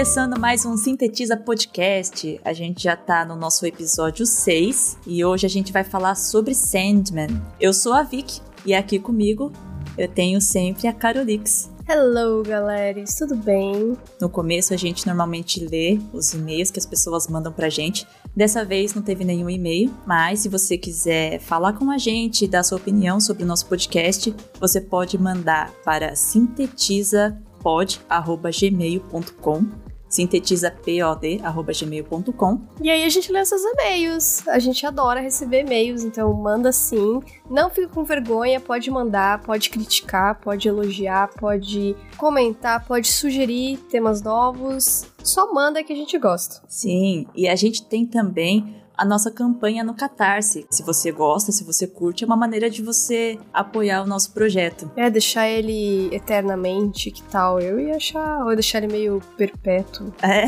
começando mais um Sintetiza Podcast. A gente já tá no nosso episódio 6 e hoje a gente vai falar sobre Sandman. Eu sou a Vic e aqui comigo eu tenho sempre a Carolix. Hello, galera, tudo bem? No começo a gente normalmente lê os e-mails que as pessoas mandam pra gente. Dessa vez não teve nenhum e-mail, mas se você quiser falar com a gente, dar sua opinião sobre o nosso podcast, você pode mandar para sintetiza pod@gmail.com sintetizapod.gmail.com. E aí a gente lê seus e-mails. A gente adora receber e-mails, então manda sim. Não fique com vergonha, pode mandar, pode criticar, pode elogiar, pode comentar, pode sugerir temas novos. Só manda que a gente gosta. Sim, e a gente tem também a nossa campanha no Catarse. Se você gosta, se você curte, é uma maneira de você apoiar o nosso projeto. É, deixar ele eternamente, que tal? Eu ia achar, ou deixar ele meio perpétuo. É.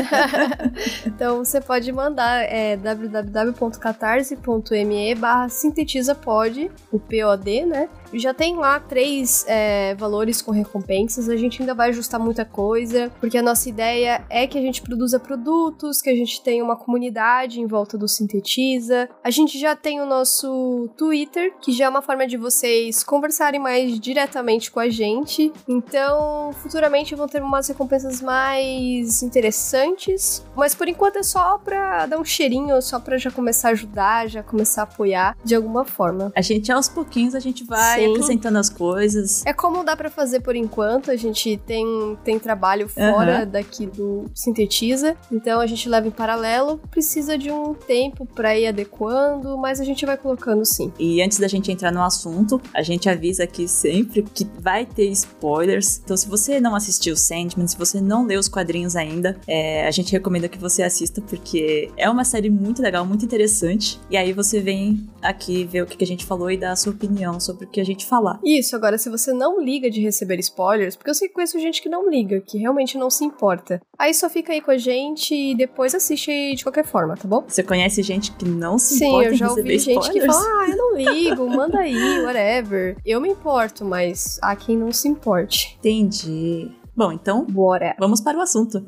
então você pode mandar é www.catarse.me barra sintetizapod, o POD, né? Já tem lá três é, valores com recompensas. A gente ainda vai ajustar muita coisa, porque a nossa ideia é que a gente produza produtos, que a gente tenha uma comunidade em volta do Sintetiza. A gente já tem o nosso Twitter, que já é uma forma de vocês conversarem mais diretamente com a gente. Então, futuramente vão ter umas recompensas mais interessantes. Mas por enquanto é só pra dar um cheirinho, só pra já começar a ajudar, já começar a apoiar de alguma forma. A gente, aos pouquinhos, a gente vai Sim. acrescentando as coisas. É como dá para fazer por enquanto. A gente tem, tem trabalho fora uhum. daqui do Sintetiza, então a gente leva em paralelo. Precisa de um tempo para ir adequando, mas a gente vai colocando sim. E antes da gente entrar no assunto, a gente avisa aqui sempre que vai ter spoilers. Então, se você não assistiu Sandman, se você não leu os quadrinhos ainda, é, a gente recomenda que você assista porque é uma série muito legal, muito interessante. E aí você vem aqui ver o que a gente falou e dar a sua opinião sobre o que a gente gente falar. Isso, agora se você não liga de receber spoilers, porque eu sei que conheço gente que não liga, que realmente não se importa. Aí só fica aí com a gente e depois assiste de qualquer forma, tá bom? Você conhece gente que não se Sim, importa Sim, eu já ouvi gente que fala, ah, eu não ligo, manda aí, whatever. Eu me importo, mas há quem não se importe. Entendi. Bom, então, Bora. vamos para o assunto.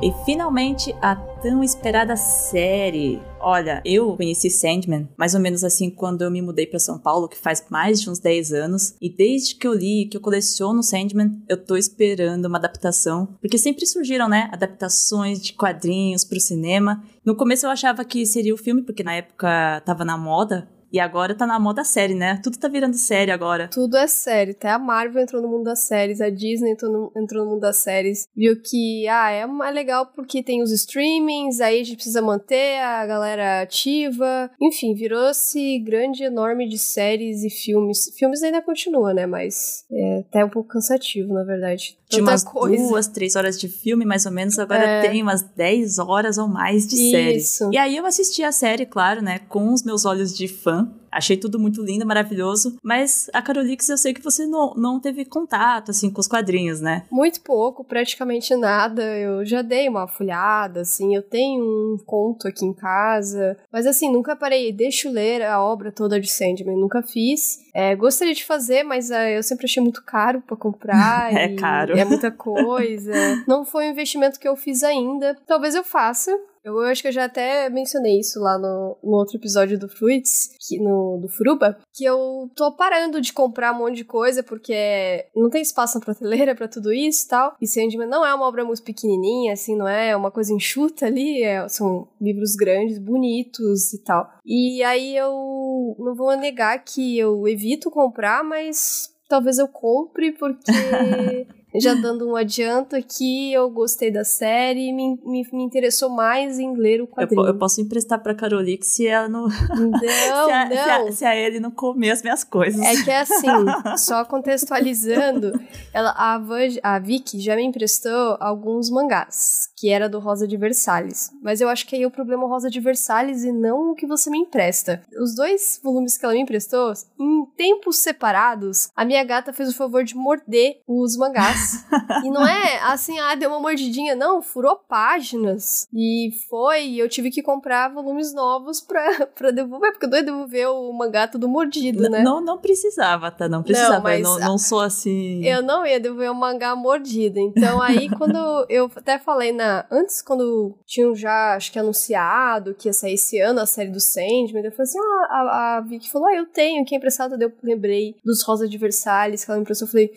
E finalmente a tão esperada série. Olha, eu conheci Sandman mais ou menos assim quando eu me mudei para São Paulo, que faz mais de uns 10 anos, e desde que eu li, que eu coleciono Sandman, eu tô esperando uma adaptação, porque sempre surgiram, né, adaptações de quadrinhos pro cinema. No começo eu achava que seria o filme, porque na época tava na moda e agora tá na moda série, né? Tudo tá virando série agora. Tudo é série. Até a Marvel entrou no mundo das séries, a Disney entrou no, entrou no mundo das séries. Viu que, ah, é mais legal porque tem os streamings, aí a gente precisa manter a galera ativa. Enfim, virou-se grande, enorme de séries e filmes. Filmes ainda continua, né? Mas é até um pouco cansativo, na verdade. Tinha umas coisa. duas, três horas de filme, mais ou menos. Agora é. tem umas dez horas ou mais de Isso. série. E aí eu assisti a série, claro, né? Com os meus olhos de fã. Huh? Achei tudo muito lindo, maravilhoso. Mas a Carolix, eu sei que você não, não teve contato, assim, com os quadrinhos, né? Muito pouco, praticamente nada. Eu já dei uma folhada, assim. Eu tenho um conto aqui em casa. Mas, assim, nunca parei. Deixa eu ler a obra toda de Sandman. Nunca fiz. É, gostaria de fazer, mas uh, eu sempre achei muito caro para comprar. é caro. É muita coisa. não foi um investimento que eu fiz ainda. Talvez eu faça. Eu acho que eu já até mencionei isso lá no, no outro episódio do Fruits, que, no, do Furuba, que eu tô parando de comprar um monte de coisa porque não tem espaço na prateleira para tudo isso e tal. E Sandman não é uma obra muito pequenininha, assim, não é uma coisa enxuta ali, é, são livros grandes, bonitos e tal. E aí eu não vou negar que eu evito comprar, mas talvez eu compre porque Já dando um adianto aqui, eu gostei da série e me, me, me interessou mais em ler o quadrinho. Eu, eu posso emprestar pra Carolique se ela não. Não, se, a, não. Se, a, se a ele não comer as minhas coisas. É que é assim, só contextualizando, ela, a, a Vicky já me emprestou alguns mangás, que era do Rosa de Versalhes. Mas eu acho que aí o problema é o Rosa de Versalhes e não o que você me empresta. Os dois volumes que ela me emprestou, em tempos separados, a minha gata fez o favor de morder os mangás. e não é assim, ah, deu uma mordidinha. Não, furou páginas. E foi, e eu tive que comprar volumes novos pra, pra devolver, porque eu ia devolver o mangá tudo mordido, né? Não, não precisava, tá? Não precisava. Não, mas eu não, não sou assim. Eu não ia devolver o mangá mordido. Então aí, quando eu até falei na. Antes, quando tinham já, acho que anunciado que ia sair esse ano a série do Sandman, eu falei assim: ah, a, a Vicky falou, ah, eu tenho, que é emprestado, eu lembrei dos Rosa de Versalhes que ela me emprestou. Eu falei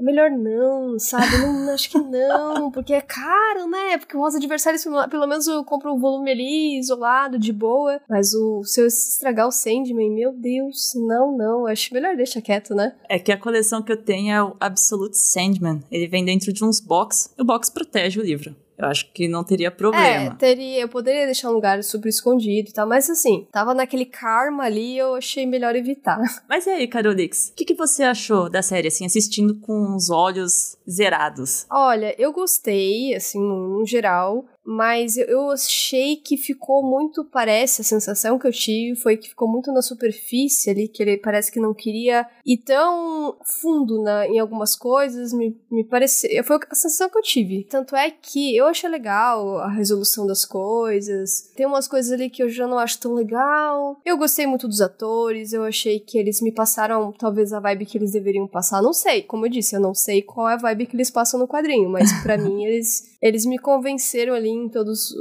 melhor não, sabe? Não, acho que não, porque é caro, né? Porque o Rosa de Versalhes, pelo menos eu compro um volume ali, isolado, de boa. Mas o se eu estragar o Sandman, meu Deus, não, não. Acho melhor deixar quieto, né? É que a coleção que eu tenho é o Absolute Sandman. Ele vem dentro de uns box, e o box protege o livro. Eu acho que não teria problema. É, teria, eu poderia deixar um lugar super escondido e tal, mas assim, tava naquele karma ali, eu achei melhor evitar. Mas e aí, Carolix, o que, que você achou da série, assim, assistindo com os olhos zerados? Olha, eu gostei, assim, no geral mas eu achei que ficou muito, parece, a sensação que eu tive foi que ficou muito na superfície ali, que ele parece que não queria ir tão fundo na, em algumas coisas, me, me pareceu, foi a sensação que eu tive. Tanto é que eu achei legal a resolução das coisas, tem umas coisas ali que eu já não acho tão legal, eu gostei muito dos atores, eu achei que eles me passaram talvez a vibe que eles deveriam passar, não sei, como eu disse, eu não sei qual é a vibe que eles passam no quadrinho, mas para mim eles, eles me convenceram ali em todas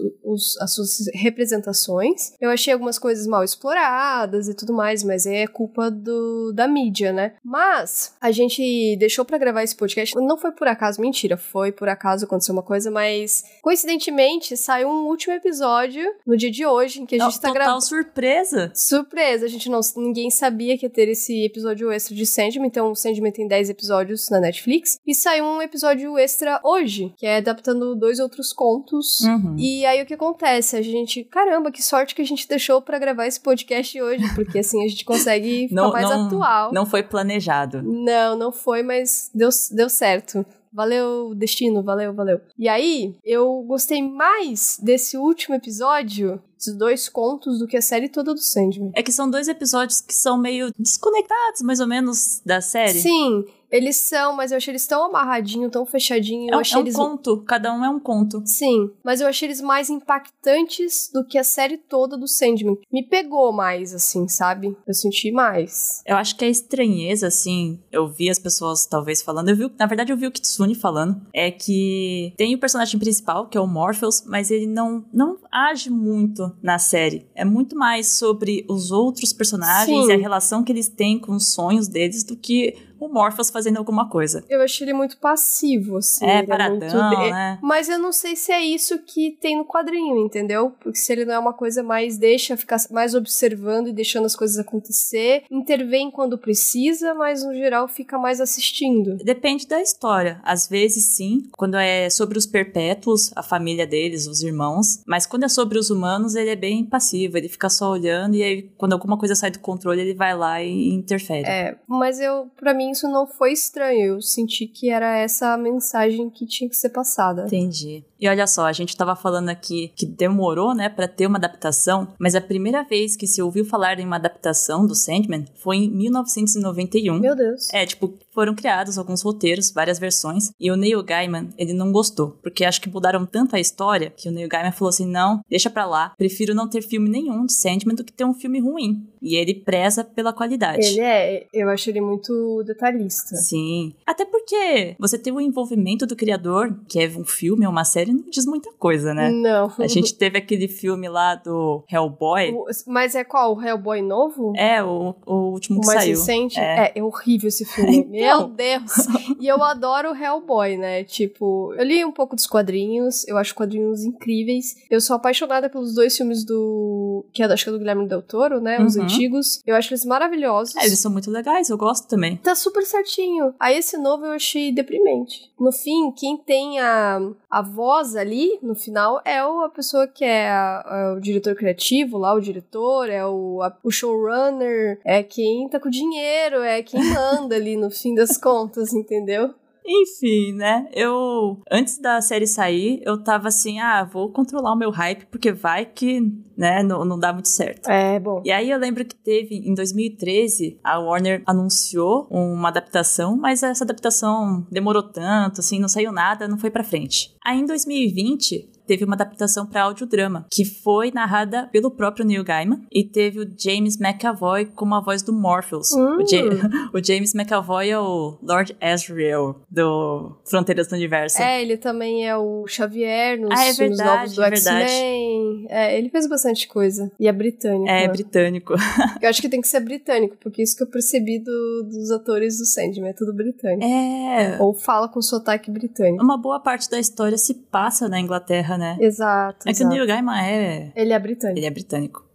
as suas representações. Eu achei algumas coisas mal exploradas e tudo mais, mas é culpa do, da mídia, né? Mas a gente deixou para gravar esse podcast, não foi por acaso, mentira, foi por acaso aconteceu uma coisa, mas coincidentemente saiu um último episódio no dia de hoje em que a gente tá gravando. surpresa! Surpresa, a gente não ninguém sabia que ia ter esse episódio extra de Sandman, então o Sandman tem 10 episódios na Netflix e saiu um episódio extra hoje, que é adaptando dois outros contos Uhum. E aí o que acontece? A gente, caramba, que sorte que a gente deixou para gravar esse podcast hoje, porque assim a gente consegue ficar não, mais não, atual. Não foi planejado. Não, não foi, mas deu, deu certo. Valeu, destino, valeu, valeu. E aí, eu gostei mais desse último episódio esses dois contos do que a série toda do Sandman. É que são dois episódios que são meio desconectados, mais ou menos, da série. Sim, eles são, mas eu achei eles tão amarradinho, tão fechadinho. É, eu achei é um eles... conto, cada um é um conto. Sim, mas eu achei eles mais impactantes do que a série toda do Sandman. Me pegou mais, assim, sabe? Eu senti mais. Eu acho que a estranheza, assim, eu vi as pessoas talvez falando, eu vi, na verdade eu vi o Kitsune falando, é que tem o personagem principal, que é o Morpheus, mas ele não, não age muito na série. É muito mais sobre os outros personagens Sim. e a relação que eles têm com os sonhos deles do que o Morpheus fazendo alguma coisa. Eu achei ele muito passivo, assim. É, paradão, é muito... né? Mas eu não sei se é isso que tem no quadrinho, entendeu? Porque se ele não é uma coisa mais deixa ficar mais observando e deixando as coisas acontecer, intervém quando precisa, mas no geral fica mais assistindo. Depende da história. Às vezes sim, quando é sobre os perpétuos, a família deles, os irmãos, mas quando é sobre os humanos, ele é bem passivo, ele fica só olhando e aí quando alguma coisa sai do controle, ele vai lá e interfere. É, mas eu, para mim isso não foi estranho. Eu senti que era essa a mensagem que tinha que ser passada. Entendi. E olha só, a gente tava falando aqui que demorou, né, para ter uma adaptação, mas a primeira vez que se ouviu falar em uma adaptação do Sandman foi em 1991. Meu Deus. É, tipo, foram criados alguns roteiros, várias versões, e o Neil Gaiman, ele não gostou, porque acho que mudaram tanto a história que o Neil Gaiman falou assim: "Não, deixa pra lá, prefiro não ter filme nenhum de Sandman do que ter um filme ruim". E ele preza pela qualidade. Ele é, eu acho ele muito detalhista. Sim. Até porque você ter o envolvimento do criador, que é um filme ou uma série, não diz muita coisa, né? Não. A gente teve aquele filme lá do Hellboy. O, mas é qual? O Hellboy novo? É, o, o último o que mais saiu. recente? É. é, é horrível esse filme. então. Meu Deus. e eu adoro o Hellboy, né? Tipo, eu li um pouco dos quadrinhos, eu acho quadrinhos incríveis. Eu sou apaixonada pelos dois filmes do. que é, acho que é do Guilherme Del Toro, né? Os uhum. antigos. Eu acho eles maravilhosos. É, eles são muito legais, eu gosto também. Tá super certinho. Aí esse novo eu achei deprimente. No fim, quem tem a, a voz ali, no final, é a pessoa que é, a, a, o diretor criativo lá, o diretor, é o, o showrunner, é quem tá com dinheiro, é quem manda ali no fim das contas, entendeu? Enfim, né? Eu. Antes da série sair, eu tava assim, ah, vou controlar o meu hype, porque vai que, né, não, não dá muito certo. É, bom. E aí eu lembro que teve, em 2013, a Warner anunciou uma adaptação, mas essa adaptação demorou tanto, assim, não saiu nada, não foi pra frente. Aí em 2020, teve uma adaptação para audiodrama, que foi narrada pelo próprio Neil Gaiman e teve o James McAvoy como a voz do Morpheus. Hum. O, Ja- o James McAvoy é o Lord Asriel do Fronteiras do Universo. É, ele também é o Xavier nos Ah, é filmes verdade, novos do é verdade. X-Men. É, ele fez bastante coisa. E é britânico. É, né? britânico. Eu acho que tem que ser britânico, porque isso que eu percebi do- dos atores do Sandman é tudo britânico. É. Ou fala com sotaque britânico. Uma boa parte da história se passa na Inglaterra, né? Exato. É que o exato. Neil Gaiman é. Ele é britânico. Ele é britânico.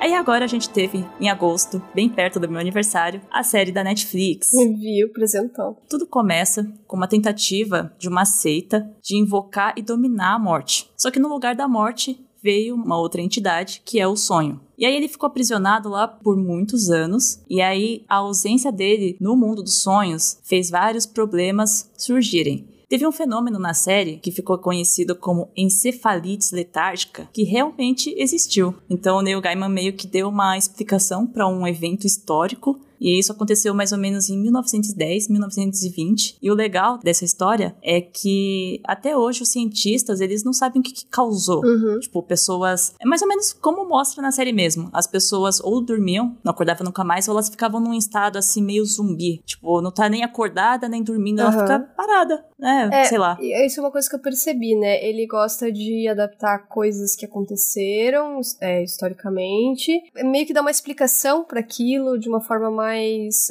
Aí agora a gente teve, em agosto, bem perto do meu aniversário, a série da Netflix. Viu, apresentou. Tudo começa com uma tentativa de uma seita de invocar e dominar a morte. Só que no lugar da morte veio uma outra entidade, que é o sonho. E aí ele ficou aprisionado lá por muitos anos, e aí a ausência dele no mundo dos sonhos fez vários problemas surgirem. Teve um fenômeno na série que ficou conhecido como encefalites letárgica, que realmente existiu. Então o Neil Gaiman meio que deu uma explicação para um evento histórico e isso aconteceu mais ou menos em 1910, 1920. E o legal dessa história é que até hoje os cientistas, eles não sabem o que, que causou. Uhum. Tipo, pessoas. É mais ou menos como mostra na série mesmo. As pessoas ou dormiam, não acordavam nunca mais, ou elas ficavam num estado assim meio zumbi. Tipo, não tá nem acordada, nem dormindo, ela Aham. fica parada, né? É, Sei lá. E Isso é uma coisa que eu percebi, né? Ele gosta de adaptar coisas que aconteceram é, historicamente, meio que dar uma explicação para aquilo de uma forma mais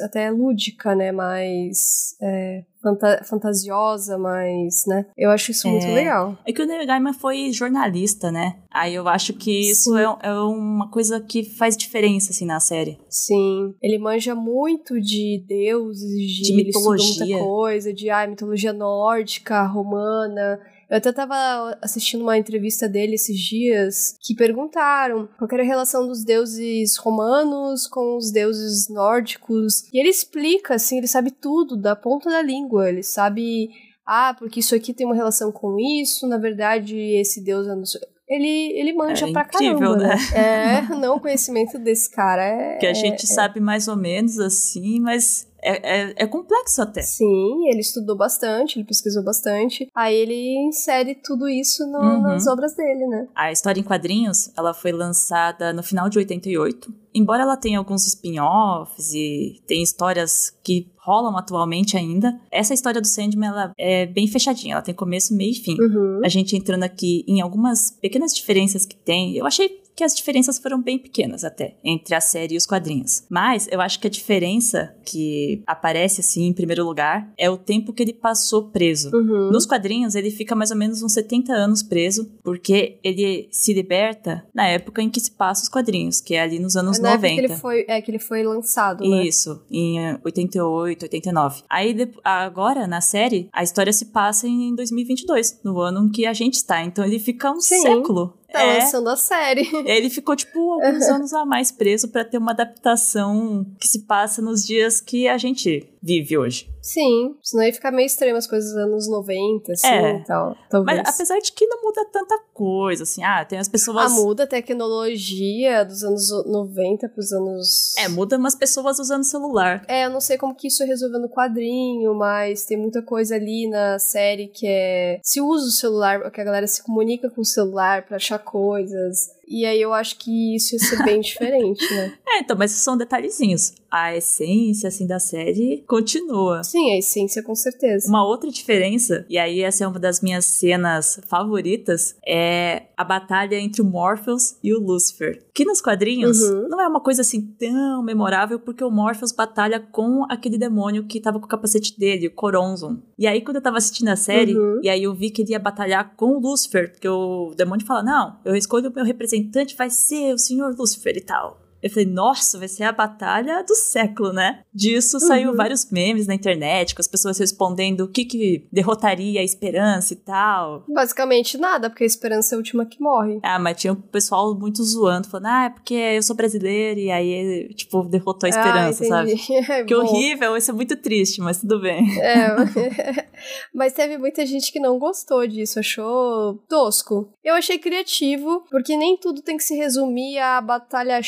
até lúdica, né? Mais é, fanta- fantasiosa, mais, né? Eu acho isso muito É. legal. É que o Neil Gaiman foi jornalista, né? Aí eu acho que isso é, é uma coisa que faz diferença, assim, na série. Sim, ele manja muito de deuses, de, De mitologia. muita coisa, de ah, mitologia nórdica, romana. Eu até tava assistindo uma entrevista dele esses dias que perguntaram qual era a relação dos deuses romanos com os deuses nórdicos. E ele explica, assim, ele sabe tudo da ponta da língua. Ele sabe, ah, porque isso aqui tem uma relação com isso, na verdade esse deus é. não sei- Ele, ele manja É pra incrível, caramba, né? É, não, o conhecimento desse cara é. Que a gente é- sabe mais ou menos assim, mas é, é, é complexo até. Sim, ele estudou bastante, ele pesquisou bastante. Aí ele insere tudo isso no- Uhum. nas obras dele, né? A história em quadrinhos, ela foi lançada no final de 88. Embora ela tenha alguns spin-offs e tem histórias que rolam atualmente ainda, essa história do Sandman ela é bem fechadinha, ela tem começo, meio e fim. Uhum. A gente entrando aqui em algumas pequenas diferenças que tem, eu achei que as diferenças foram bem pequenas até entre a série e os quadrinhos. Mas eu acho que a diferença que aparece assim em primeiro lugar é o tempo que ele passou preso. Uhum. Nos quadrinhos, ele fica mais ou menos uns 70 anos preso, porque ele se liberta na época em que se passa os quadrinhos, que é ali nos anos Na época 90. que ele foi, é, que ele foi lançado, né? Isso, em eh, 88, 89. Aí, agora, na série, a história se passa em 2022, no ano em que a gente está. Então, ele fica um Sim. século. Tá é, lançando a série. ele ficou, tipo, alguns anos a mais preso para ter uma adaptação que se passa nos dias que a gente vive hoje. Sim, senão ia ficar meio estranho as coisas dos anos 90, assim, É. e tal. Talvez. Mas apesar de que não muda tanta coisa, assim, ah, tem as pessoas. Ah, muda a tecnologia dos anos 90 pros anos... É, muda umas pessoas usando celular. É, eu não sei como que isso resolveu no quadrinho, mas tem muita coisa ali na série que é. Se usa o celular, que a galera se comunica com o celular pra achar coisas. E aí eu acho que isso ia ser bem diferente, né? É, então, mas são detalhezinhos. A essência, assim, da série continua. Sim, a essência com certeza. Uma outra diferença, e aí essa é uma das minhas cenas favoritas, é a batalha entre o Morpheus e o Lucifer. Que nos quadrinhos Uhum. não é uma coisa assim tão memorável, porque o Morpheus batalha com aquele demônio que tava com o capacete dele, o Coronzon. E aí, quando eu tava assistindo a série, Uhum. e aí eu vi que ele ia batalhar com o Lucifer, porque o demônio fala: Não, eu escolho o meu representante, vai ser o senhor Lucifer e tal. Eu falei, nossa, vai ser a batalha do século, né? Disso saiu Uhum. vários memes na internet, com as pessoas respondendo o que que derrotaria a esperança e tal. Basicamente nada, porque a esperança é a última que morre. Ah, mas tinha o pessoal muito zoando, falando, ah, é porque eu sou brasileira, e aí, tipo, derrotou a esperança, ah, sabe? É, Que bom. horrível, isso é muito triste, mas tudo bem. É, mas teve muita gente que não gostou disso, achou tosco. Eu achei criativo, porque nem tudo tem que se resumir a batalha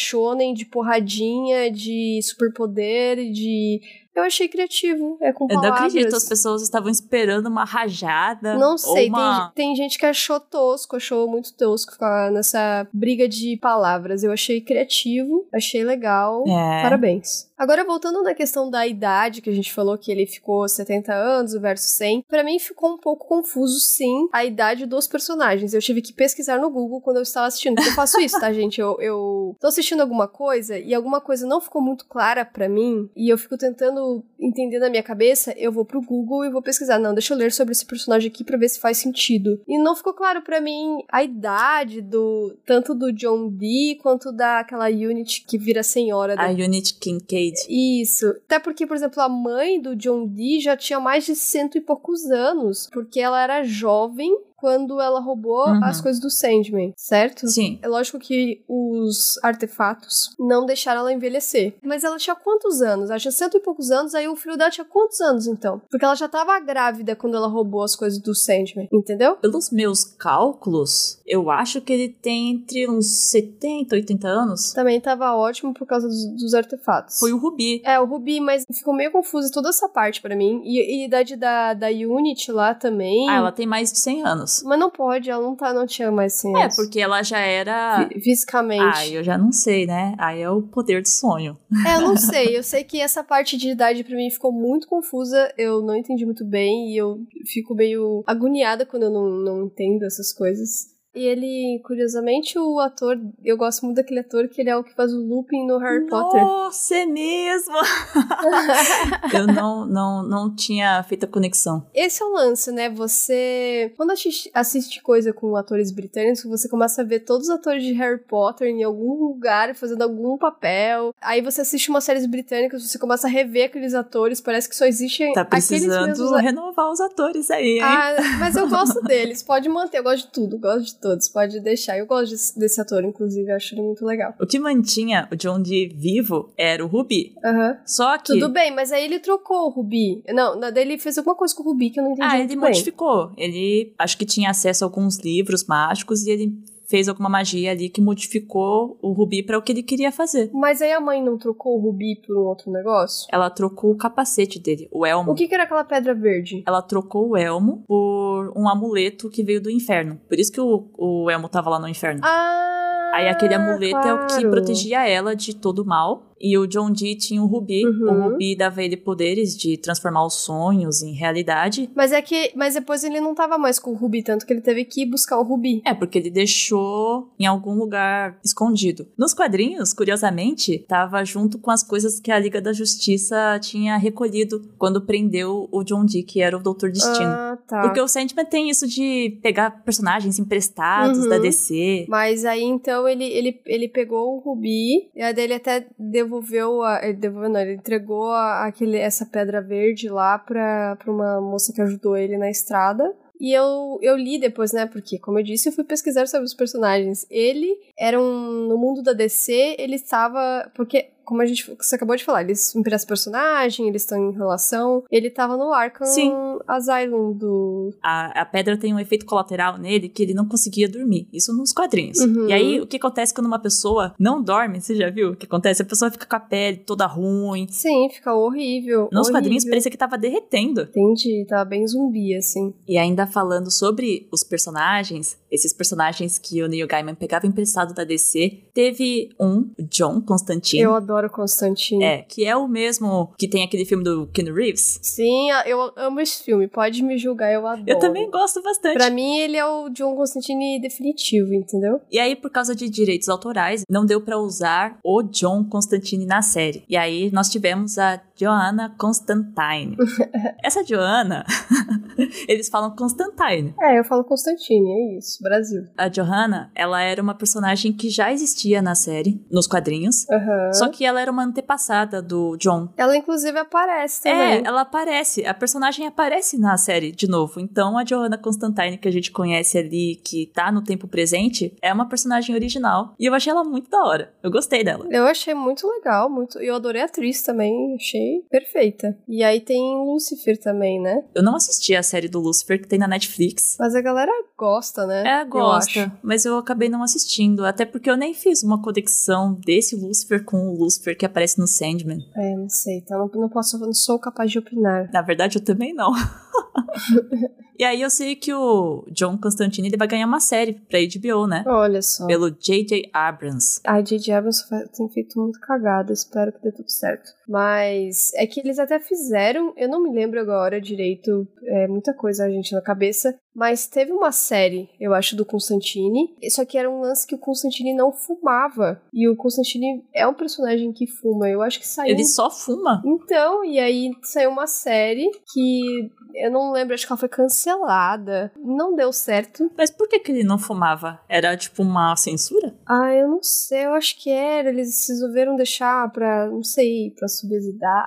de porradinha, de superpoder, de... Eu achei criativo, é com Eu não palavras. acredito, as pessoas estavam esperando uma rajada. Não sei, uma... tem, tem gente que achou tosco, achou muito tosco ficar nessa briga de palavras. Eu achei criativo, achei legal. É. Parabéns. Agora, voltando na questão da idade, que a gente falou que ele ficou 70 anos versus 100, pra mim ficou um pouco confuso, sim, a idade dos personagens. Eu tive que pesquisar no Google quando eu estava assistindo. Porque eu faço isso, tá, gente? Eu, eu tô assistindo alguma coisa e alguma coisa não ficou muito clara pra mim e eu fico tentando entender na minha cabeça, eu vou pro Google e vou pesquisar. Não, deixa eu ler sobre esse personagem aqui pra ver se faz sentido. E não ficou claro pra mim a idade do tanto do John Dee quanto daquela Unit que vira senhora A da Unity Kincaid. isso. Até porque, por exemplo, a mãe do John Dee já tinha mais de cento e poucos anos, porque ela era jovem quando ela roubou Uhum. as coisas do Sandman, certo? Sim. É lógico que os artefatos não deixaram ela envelhecer. Mas ela tinha quantos anos? Ela tinha cento e poucos anos, aí o filho dela tinha quantos anos, então? Porque ela já tava grávida quando ela roubou as coisas do Sandman, entendeu? Pelos meus cálculos, eu acho que ele tem entre uns 70, 80 anos. Também tava ótimo por causa dos, dos artefatos. Foi o Rubi. É, o Ruby, mas ficou meio confusa toda essa parte pra mim. E, e a idade da, da Unity lá também. Ah, ela tem mais de 100 anos. Mas não pode, ela não, tá, não tinha mais 100 É, porque ela já era. Fi- Fisicamente. Ah, eu já não sei, né? Aí é o poder do sonho. É, eu não sei. Eu sei que essa parte de idade pra mim ficou muito confusa. Eu não entendi muito bem e eu fico meio agoniada quando eu não, não entendo essas coisas. E ele, curiosamente, o ator, eu gosto muito daquele ator que ele é o que faz o Lupin no Harry Potter. Nossa, é mesmo! eu não, não, não tinha feito a conexão. Esse é o lance, né? Você. Quando assiste, assiste coisa com atores britânicos, você começa a ver todos os atores de Harry Potter em algum lugar fazendo algum papel. Aí você assiste umas séries britânicas, você começa a rever aqueles atores, parece que só existem Tá precisando mesmos. renovar os atores aí, hein? Ah, mas eu gosto deles, pode manter, eu gosto de tudo, gosto de todos, pode deixar. Eu gosto desse, desse ator, inclusive, acho ele muito legal. O que mantinha o John Dee vivo era o Rubi. Aham. Só que. Tudo bem, mas aí ele trocou o Rubi. Não, daí ele fez alguma coisa com o Rubi que eu não entendi Ah, ele bem. modificou. Ele acho que tinha acesso a alguns livros mágicos e ele fez alguma magia ali que modificou o Rubi para o que ele queria fazer. Mas aí a mãe não trocou o Rubi por um outro negócio? Ela trocou o capacete dele, o elmo. O que, que era aquela pedra verde? Ela trocou o elmo por um amuleto que veio do inferno. Por isso que o, o elmo tava lá no inferno. Ah! Aí aquele amuleto é o que claro. protegia ela de todo o mal. E o John Dee tinha o Rubi. Uhum. O Rubi dava ele poderes de transformar os sonhos em realidade. Mas é que. Mas depois ele não tava mais com o Rubi, tanto que ele teve que ir buscar o Rubi. É, porque ele deixou em algum lugar escondido. Nos quadrinhos, curiosamente, tava junto com as coisas que a Liga da Justiça tinha recolhido quando prendeu o John Dee, que era o Doutor Destino. Ah, tá. Porque o Sandman tem isso de pegar personagens emprestados Uhum. da DC. Mas aí então ele, ele, ele pegou o Rubi, e aí ele até devolveu, a, ele devolveu, não, ele entregou a- aquele, essa pedra verde lá pra, pra uma moça que ajudou ele na estrada. E eu, eu li depois, né? Porque, como eu disse, eu fui pesquisar sobre os personagens. Ele era um. No mundo da DC, ele estava. Porque, como a gente você acabou de falar, eles emprestam personagem, eles estão em relação. Ele tava no Arkham Sim. Asylum do. A, a pedra tem um efeito colateral nele que ele não conseguia dormir. Isso nos quadrinhos. Uhum. E aí, o que acontece quando uma pessoa não dorme? Você já viu o que acontece? A pessoa fica com a pele toda ruim. Sim, fica horrível. Nos horrível. quadrinhos parecia que tava derretendo. Entendi, tava bem zumbi, assim. E ainda falando sobre os personagens, esses personagens que o Neil Gaiman pegava emprestado da DC, teve um, John Constantine. Eu adoro Constantine. É, que é o mesmo que tem aquele filme do Ken Reeves. Sim, eu amo esse filme. Pode me julgar, eu adoro. Eu também gosto bastante. Pra mim, ele é o John Constantine definitivo, entendeu? E aí, por causa de direitos autorais, não deu pra usar o John Constantine na série. E aí, nós tivemos a Joanna Constantine. Essa Joanna, eles falam Constantine. É, eu falo Constantine, é isso, Brasil. A Johanna, ela era uma personagem que já existia na série, nos quadrinhos. Uhum. Só que ela era uma antepassada do John. Ela, inclusive, aparece também. É, ela aparece. A personagem aparece na série de novo. Então, a Johanna Constantine, que a gente conhece ali, que tá no tempo presente, é uma personagem original. E eu achei ela muito da hora. Eu gostei dela. Eu achei muito legal, muito. Eu adorei a atriz também, achei perfeita. E aí tem Lucifer também, né? Eu não assisti a série do Lucifer que tem na Netflix. Mas a galera gosta, né? É, Eu gosta. acho. mas eu acabei não assistindo. Até porque eu nem fiz uma conexão desse Lucifer com o Lucifer que aparece no Sandman. É, não sei, então não, não posso, não sou capaz de opinar. Na verdade, eu também não. e aí eu sei que o John Constantine ele vai ganhar uma série pra HBO, né? Olha só. Pelo J.J. Abrams. A J.J. Abrams tem feito muito cagada, espero que dê tudo certo. Mas é que eles até fizeram, eu não me lembro agora direito, é muita coisa a gente na cabeça, mas teve uma série, eu acho, do Constantine, só que era um lance que o Constantine não fumava. E o Constantine é um personagem que fuma, eu acho que saiu. Ele só fuma. Então, e aí saiu uma série que eu não lembro, acho que ela foi cancelada. Não deu certo. Mas por que, que ele não fumava? Era tipo uma censura? Ah, eu não sei, eu acho que era. Eles resolveram deixar pra, não sei, pra subir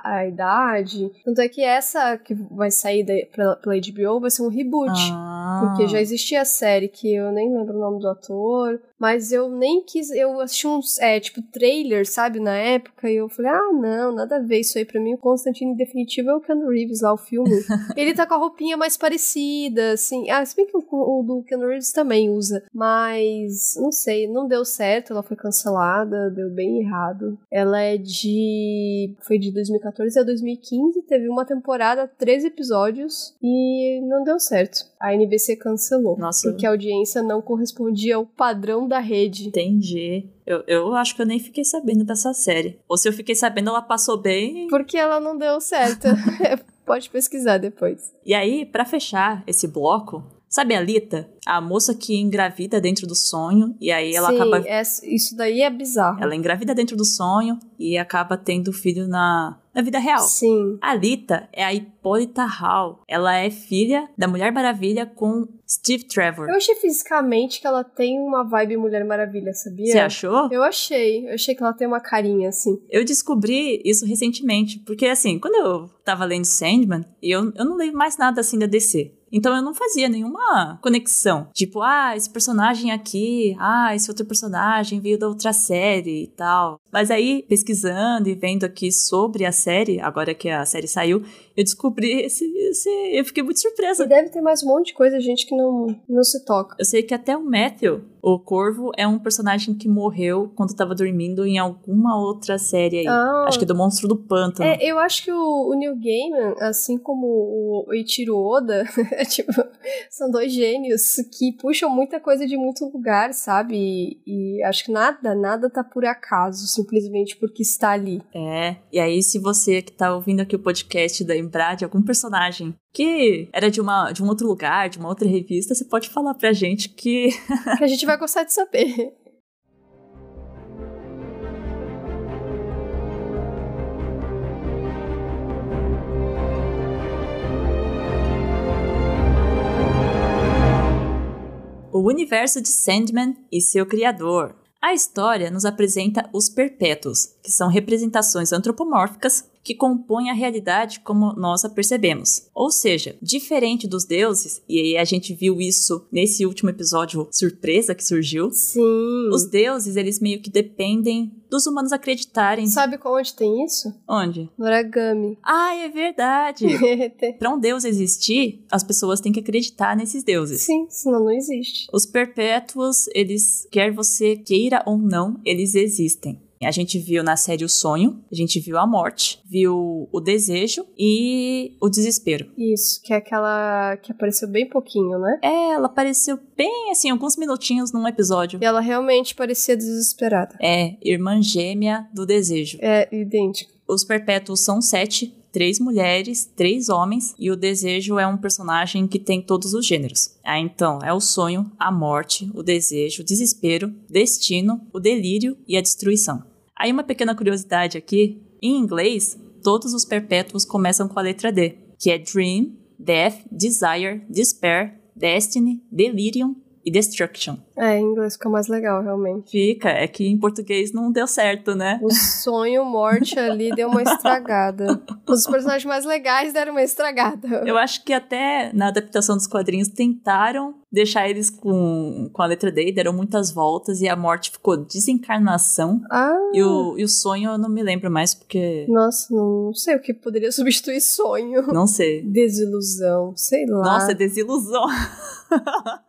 a idade. Tanto é que essa que vai sair da, pela, pela HBO vai ser um reboot. Ah. Porque já existia a série que eu nem lembro o nome do ator, mas eu nem quis. Eu assisti uns, é, tipo, trailer, sabe, na época, e eu falei, ah, não, nada a ver isso aí pra mim. O Constantine definitivo é o Keanu Reeves lá, o filme. Ele tá com a roupinha mais parecida, assim. Ah, se bem que o, o do Keanu Reeves também usa, mas não sei, não deu certo, ela foi cancelada, deu bem errado. Ela é de. Foi de 2014 a 2015, teve uma temporada, 13 episódios, e não deu certo. A NBC cancelou. Nossa. Porque a audiência não correspondia ao padrão da rede. Entendi. Eu, eu acho que eu nem fiquei sabendo dessa série. Ou se eu fiquei sabendo, ela passou bem. Porque ela não deu certo. Pode pesquisar depois. E aí, pra fechar esse bloco, sabe a Lita? A moça que engravida dentro do sonho. E aí ela Sim, acaba. essa- isso daí é bizarro. Ela engravida dentro do sonho e acaba tendo filho na, na vida real. Sim. A Lita é a Hipólita Hall. Ela é filha da Mulher Maravilha com Steve Trevor. Eu achei fisicamente que ela tem uma vibe Mulher Maravilha, sabia? Você achou? Eu achei. Eu achei que ela tem uma carinha assim. Eu descobri isso recentemente, porque assim, quando eu tava lendo Sandman, eu, eu não leio mais nada assim da DC. Então eu não fazia nenhuma conexão. Tipo, ah, esse personagem aqui, ah, esse outro personagem veio da outra série e tal. Mas aí, pesquisando e vendo aqui sobre a série, agora que a série saiu, eu descobri esse. esse eu fiquei muito surpresa. E deve ter mais um monte de coisa, gente, que não, não se toca. Eu sei que até o Matthew, o Corvo, é um personagem que morreu quando tava dormindo em alguma outra série aí. Ah. Acho que do Monstro do Pântano. É, eu acho que o, o Neil Gaiman, assim como o Eiichiro Oda, é tipo, são dois gênios que puxam muita coisa de muito lugar, sabe? E, e acho que nada, nada tá por acaso, simplesmente porque está ali. É, e aí se você que tá ouvindo aqui o podcast lembrar de algum personagem que era de, uma, de um outro lugar, de uma outra revista, você pode falar pra gente que Que a gente vai gostar de saber. o universo de Sandman e seu criador. A história nos apresenta os Perpétuos, que são representações antropomórficas que compõem a realidade como nós a percebemos. Ou seja, diferente dos deuses, e aí a gente viu isso nesse último episódio surpresa que surgiu, Sim. os deuses, eles meio que dependem dos humanos acreditarem. Sabe onde tem isso? Onde? No origami. Ah, é verdade! Para um deus existir, as pessoas têm que acreditar nesses deuses. Sim, senão não existe. Os perpétuos, eles, quer você queira ou não, eles existem. A gente viu na série o sonho, a gente viu a morte, viu o desejo e o desespero. Isso, que é aquela que apareceu bem pouquinho, né? É, ela apareceu bem assim, alguns minutinhos num episódio. E ela realmente parecia desesperada. É, irmã gêmea do desejo. É idêntico. Os perpétuos são sete, três mulheres, três homens, e o desejo é um personagem que tem todos os gêneros. Ah, então, é o sonho, a morte, o desejo, o desespero, destino, o delírio e a destruição. Aí uma pequena curiosidade aqui, em inglês, todos os perpétuos começam com a letra D, que é Dream, Death, Desire, Despair, Destiny, Delirium e Destruction. É, em inglês fica mais legal, realmente. Fica, é que em português não deu certo, né? O sonho, morte ali deu uma estragada. Os personagens mais legais deram uma estragada. Eu acho que até na adaptação dos quadrinhos tentaram deixar eles com, com a letra D, deram muitas voltas e a morte ficou desencarnação. Ah. E o, e o sonho eu não me lembro mais porque. Nossa, não sei o que poderia substituir sonho. Não sei. Desilusão, sei lá. Nossa, desilusão.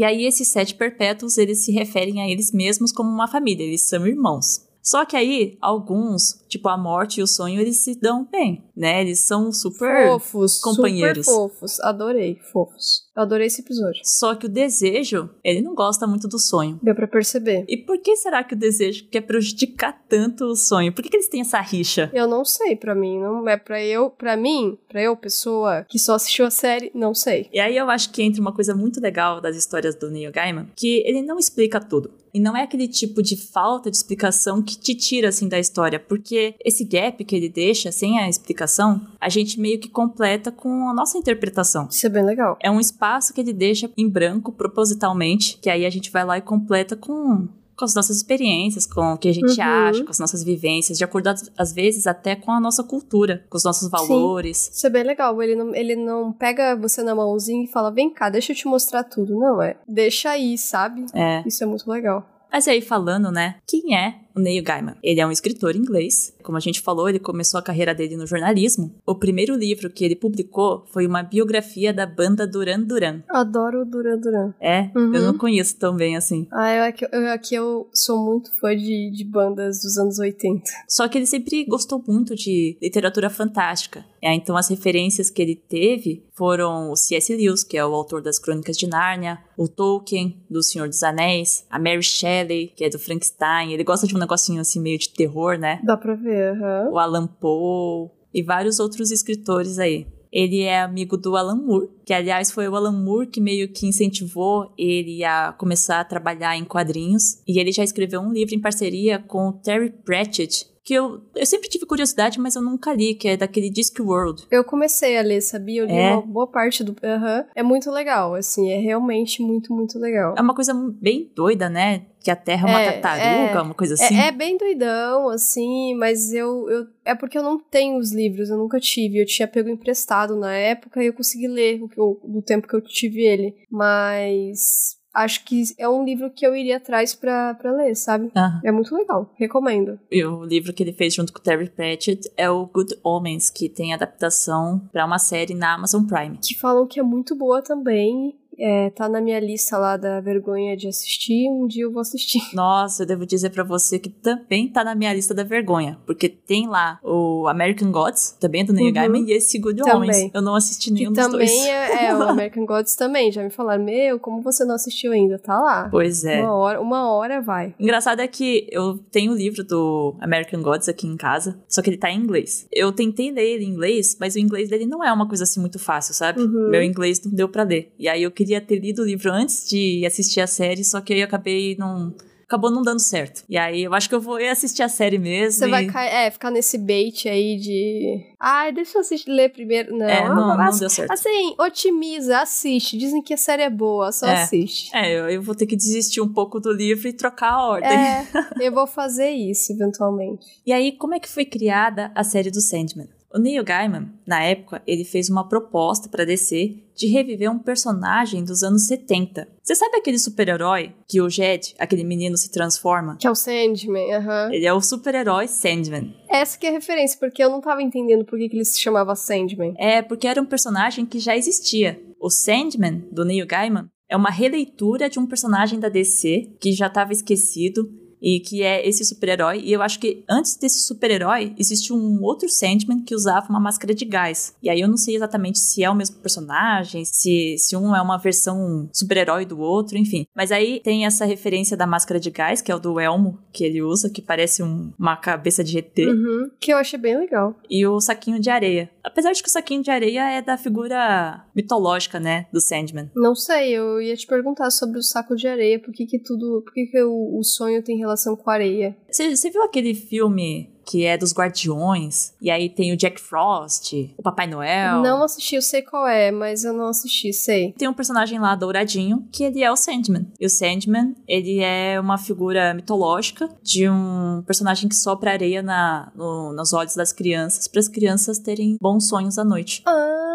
E aí esses sete perpétuos, eles se referem a eles mesmos como uma família, eles são irmãos. Só que aí, alguns, tipo a morte e o sonho, eles se dão bem, né? Eles são super fofos, companheiros. Super fofos, adorei, fofos. Eu adorei esse episódio. Só que o desejo, ele não gosta muito do sonho. Deu pra perceber. E por que será que o desejo quer prejudicar tanto o sonho? Por que, que eles têm essa rixa? Eu não sei, pra mim, não é pra eu, pra mim, pra eu, pessoa que só assistiu a série, não sei. E aí eu acho que entra uma coisa muito legal das histórias do Neil Gaiman, que ele não explica tudo. E não é aquele tipo de falta de explicação que te tira assim da história, porque esse gap que ele deixa sem a explicação, a gente meio que completa com a nossa interpretação. Isso é bem legal. É um espaço que ele deixa em branco propositalmente, que aí a gente vai lá e completa com com as nossas experiências, com o que a gente Uhum. acha, com as nossas vivências, de acordo às- vezes até com a nossa cultura, com os nossos valores. Isso é bem legal. Ele não, ele não pega você na mãozinha e fala, vem cá, deixa eu te mostrar tudo. Não, é. Deixa aí, sabe? É. Isso é muito legal. Mas aí falando, né, quem é Neil Gaiman? Ele é um escritor inglês. Como a gente falou, ele começou a carreira dele no jornalismo. O primeiro livro que ele publicou foi uma biografia da banda Duran Duran. Adoro o Duran Duran. É, Uhum. eu não conheço tão bem assim. Ah, eu, aqui, eu, aqui eu sou muito fã de, de bandas dos anos 80. Só que ele sempre gostou muito de literatura fantástica. É, então as referências que ele teve foram o C.S. Lewis, que é o autor das Crônicas de Nárnia, o Tolkien, do Senhor dos Anéis, a Mary Shelley, que é do Frankenstein. Ele gosta de um negocinho assim meio de terror, né? Dá pra ver, aham. O Alan Poe e vários outros escritores aí. Ele é amigo do Alan Moore, que aliás foi o Alan Moore que meio que incentivou ele a começar a trabalhar em quadrinhos. E ele já escreveu um livro em parceria com o Terry Pratchett, que eu, eu sempre tive curiosidade, mas eu nunca li, que é daquele Discworld. Eu comecei a ler, sabia? Eu li É? uma boa parte do. Aham. É muito legal, assim, é realmente muito, muito legal. É uma coisa bem doida, né? Que a Terra é uma É, tartaruga, é. uma coisa assim. É, é bem doidão, assim, mas eu, eu. É porque eu não tenho os livros, eu nunca tive. Eu tinha pego emprestado na época e eu consegui ler o que eu- do tempo que eu tive ele. Mas. Acho que é um livro que eu iria atrás pra, pra ler, sabe? É muito legal, recomendo. E o livro que ele fez junto com o Terry Pratchett é o Good Omens, que tem adaptação pra uma série na Amazon Prime. Que falam que é muito boa também. É, tá na minha lista lá da vergonha de assistir. Um dia eu vou assistir. Nossa, eu devo dizer pra você que também tá na minha lista da vergonha, porque tem lá o American Gods, também é do Neil Uhum. Gaiman, e esse Good Também. Eu não assisti nenhum que dos também dois. é, é, o American Gods também. Já me falaram, meu, como você não assistiu ainda? Tá lá. Pois é. Uma hora, uma hora vai. Engraçado é que eu tenho o livro do American Gods aqui em casa, só que ele tá em inglês. Eu tentei ler ele em inglês, mas o inglês dele não é uma coisa assim muito fácil, sabe? Uhum. Meu inglês não deu pra ler. E aí eu queria ter lido o livro antes de assistir a série, só que aí eu acabei não. Acabou não dando certo. E aí eu acho que eu vou assistir a série mesmo. Você e... vai é, ficar nesse bait aí de. Ai, deixa eu assistir, ler primeiro. Não, É, não, não deu certo. Assim, otimiza, assiste. Dizem que a série é boa, só É. assiste. É, eu, eu vou ter que desistir um pouco do livro e trocar a ordem. É, eu vou fazer isso eventualmente. E aí, como é que foi criada a série do Sandman? O Neil Gaiman, na época, ele fez uma proposta para DC de reviver um personagem dos anos 70. Você sabe aquele super-herói que o Jed, aquele menino, se transforma? Que é o Sandman, aham. Ele é o super-herói Sandman. Essa que é a referência, porque eu não tava entendendo por que, que ele se chamava Sandman. É porque era um personagem que já existia. O Sandman, do Neil Gaiman, é uma releitura de um personagem da DC que já estava esquecido e que é esse super-herói. E eu acho que antes desse super-herói existe um outro Sandman que usava uma máscara de gás. E aí eu não sei exatamente se é o mesmo personagem, se, se um é uma versão super-herói do outro, enfim. Mas aí tem essa referência da máscara de gás, que é o do Elmo que ele usa, que parece um- uma cabeça de ET Uhum, que eu achei bem legal. e o saquinho de areia. Apesar de que o saquinho de areia é da figura mitológica, né, do Sandman. Não sei, eu ia te perguntar sobre o saco de areia, por que, que tudo. Por que, que o, o sonho tem relação com areia? Você você viu aquele filme que é dos Guardiões. E aí tem o Jack Frost, o Papai Noel. Não assisti, eu sei qual é, mas eu não assisti, sei. Tem um personagem lá douradinho que ele é o Sandman. E o Sandman, ele é uma figura mitológica de um personagem que sopra areia na, no, nos olhos das crianças para as crianças terem bons sonhos à noite. Ah,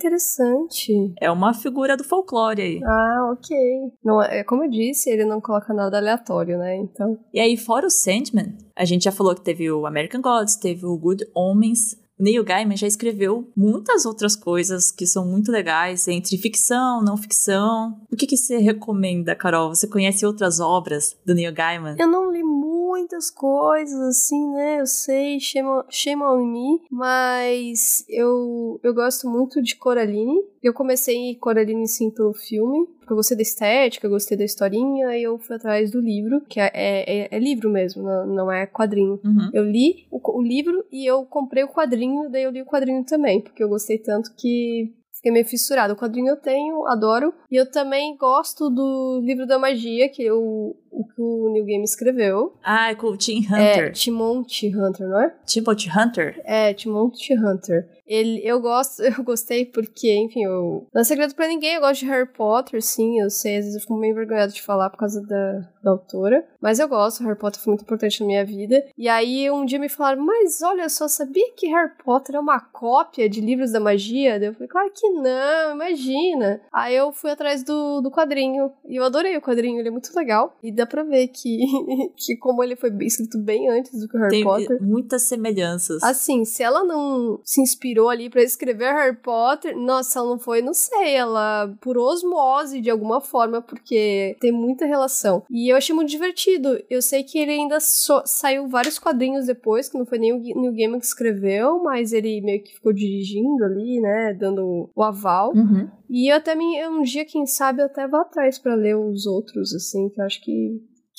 interessante. É uma figura do folclore aí. Ah, ok. Não, é como eu disse, ele não coloca nada aleatório, né? Então. E aí, fora o Sandman, a gente já falou que teve o American Gods, teve o Good Omens. Neil Gaiman já escreveu muitas outras coisas que são muito legais, entre ficção, não ficção. O que, que você recomenda, Carol? Você conhece outras obras do Neil Gaiman? Eu não li muitas coisas, assim, né? Eu sei, shame on, shame on me, mas eu, eu gosto muito de Coraline. Eu comecei Coraline, sim, pelo filme, porque eu gostei da estética, eu gostei da historinha, e eu fui atrás do livro, que é, é, é livro mesmo, não, não é quadrinho. Uhum. Eu li o, o livro e eu comprei o quadrinho, daí eu li o quadrinho também, porque eu gostei tanto que Fiquei meio fissurada. O quadrinho eu tenho, adoro. E eu também gosto do livro da magia, que eu, o que o Neil Game escreveu. Ah, é com o Tim É Hunter. Timothy Hunter, não é? Timothy Hunter? É, Timothy Hunter. Ele, eu gosto, eu gostei porque, enfim, eu. Não é segredo pra ninguém, eu gosto de Harry Potter, sim, eu sei, às vezes eu fico meio envergonhada de falar por causa da, da autora. Mas eu gosto, Harry Potter foi muito importante na minha vida. E aí um dia me falaram, mas olha só, sabia que Harry Potter é uma cópia de livros da magia? Daí eu falei, claro que não, imagina. Aí eu fui atrás do, do quadrinho. E eu adorei o quadrinho, ele é muito legal. E dá pra ver que, que como ele foi escrito bem antes do que o Harry Tem Potter. muitas semelhanças. Assim, se ela não se inspirou ali pra escrever Harry Potter, nossa, ela não foi, não sei, ela por osmose de alguma forma, porque tem muita relação. E eu achei muito divertido. Eu sei que ele ainda so- saiu vários quadrinhos depois, que não foi nem o Neil Gaiman que escreveu, mas ele meio que ficou dirigindo ali, né, dando o aval. Uhum. E eu até me, um dia, quem sabe, eu até vou atrás pra ler os outros, assim, que eu acho que,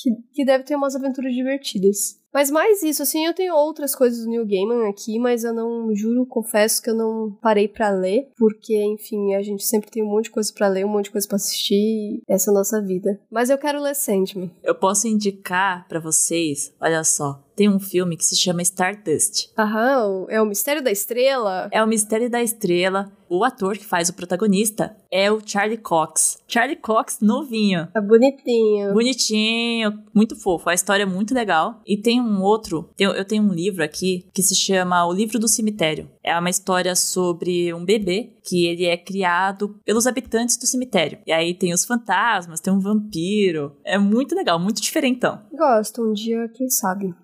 que, que deve ter umas aventuras divertidas. Mas mais isso, assim, eu tenho outras coisas do Neil Gaiman aqui, mas eu não, juro, confesso que eu não parei pra ler, porque, enfim, a gente sempre tem um monte de coisa pra ler, um monte de coisa pra assistir, essa é a nossa vida. Mas eu quero ler Sandman. Eu posso indicar pra vocês, olha só, tem um filme que se chama Stardust. Aham, é o Mistério da Estrela? É o Mistério da Estrela. O ator que faz o protagonista é o Charlie Cox. Charlie Cox novinho. É bonitinho. Bonitinho, muito fofo. A história é muito legal. E tem um outro, eu tenho um livro aqui que se chama O Livro do Cemitério. É uma história sobre um bebê que ele é criado pelos habitantes do cemitério. E aí tem os fantasmas, tem um vampiro. É muito legal, muito diferentão. Gosto, um dia, quem sabe.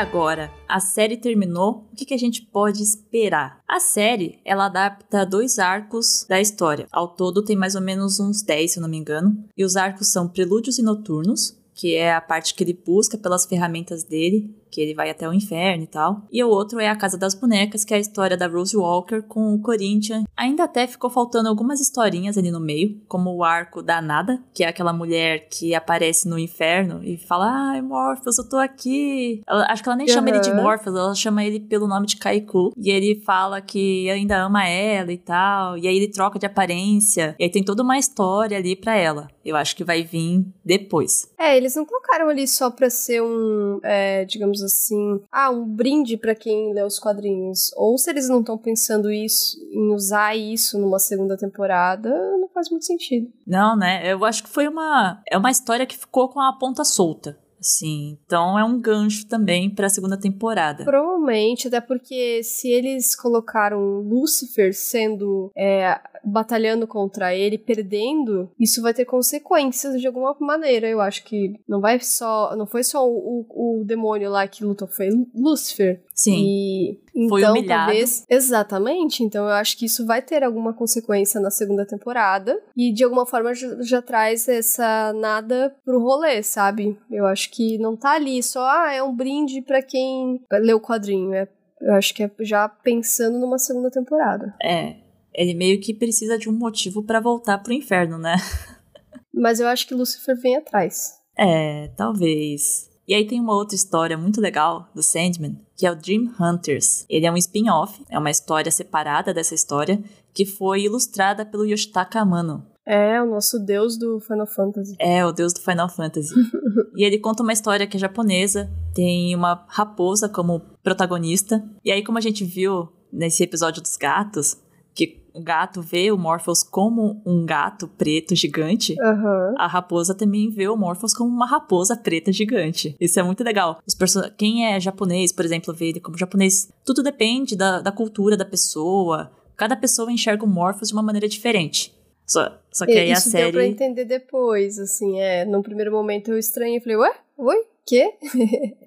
Agora, a série terminou, o que, que a gente pode esperar? A série, ela adapta dois arcos da história. Ao todo tem mais ou menos uns 10, se eu não me engano. E os arcos são Prelúdios e Noturnos, que é a parte que ele busca pelas ferramentas dele, que ele vai até o inferno e tal. E o outro é a Casa das Bonecas, que é a história da Rose Walker com o Corinthians. Ainda até ficou faltando algumas historinhas ali no meio, como o arco da Nada, que é aquela mulher que aparece no inferno e fala: Ai, Morpheus, eu tô aqui. Ela- acho que ela nem chama ele de. Morpheus, ela chama ele pelo nome de Kaiku. E ele fala que ainda ama ela e tal. E aí ele troca de aparência. E aí tem toda uma história ali pra ela. Eu acho que vai vir depois. É, eles não colocaram ali só pra ser um, é, digamos assim, ah, um brinde pra quem lê os quadrinhos. Ou se eles não estão pensando isso, em usar isso numa segunda temporada, não faz muito sentido. Não, né? Eu acho que foi uma. É uma história que ficou com a ponta solta. Assim, então é um gancho também pra segunda temporada. Provavelmente, até porque se eles colocaram Lucifer sendo é, batalhando contra ele, perdendo, isso vai ter consequências de alguma maneira. Eu acho que não vai só, não foi só o, o, o demônio lá que lutou, foi Lucifer. Sim. E Foi então humilhado. talvez exatamente. Então eu acho que isso vai ter alguma consequência na segunda temporada e de alguma forma já, já traz essa nada pro rolê, sabe? Eu acho que não tá ali só ah é um brinde pra quem lê o quadrinho. É, eu acho que é já pensando numa segunda temporada. É. Ele meio que precisa de um motivo pra voltar pro inferno, né? Mas eu acho que Lucifer vem atrás. É, talvez. E aí tem uma outra história muito legal do Sandman, que é o Dream Hunters. Ele é um spin-off, é uma história separada dessa história, que foi ilustrada pelo Yoshitaka Amano. É, o nosso deus do Final Fantasy. É, o deus do Final Fantasy. e ele conta uma história que é japonesa, tem uma raposa como protagonista. E aí, como a gente viu nesse episódio dos gatos, que o gato vê o Morpheus como um gato preto gigante, Aham. a raposa também vê o Morpheus como uma raposa preta gigante. Isso é muito legal. Os perso- Quem é japonês, por exemplo, vê ele como japonês. Tudo depende da, da cultura da pessoa. Cada pessoa enxerga o Morpheus de uma maneira diferente. Só, só que aí a Isso deu pra série. entender depois, assim, é. No primeiro momento eu estranhei, falei, ué? Oi? Quê?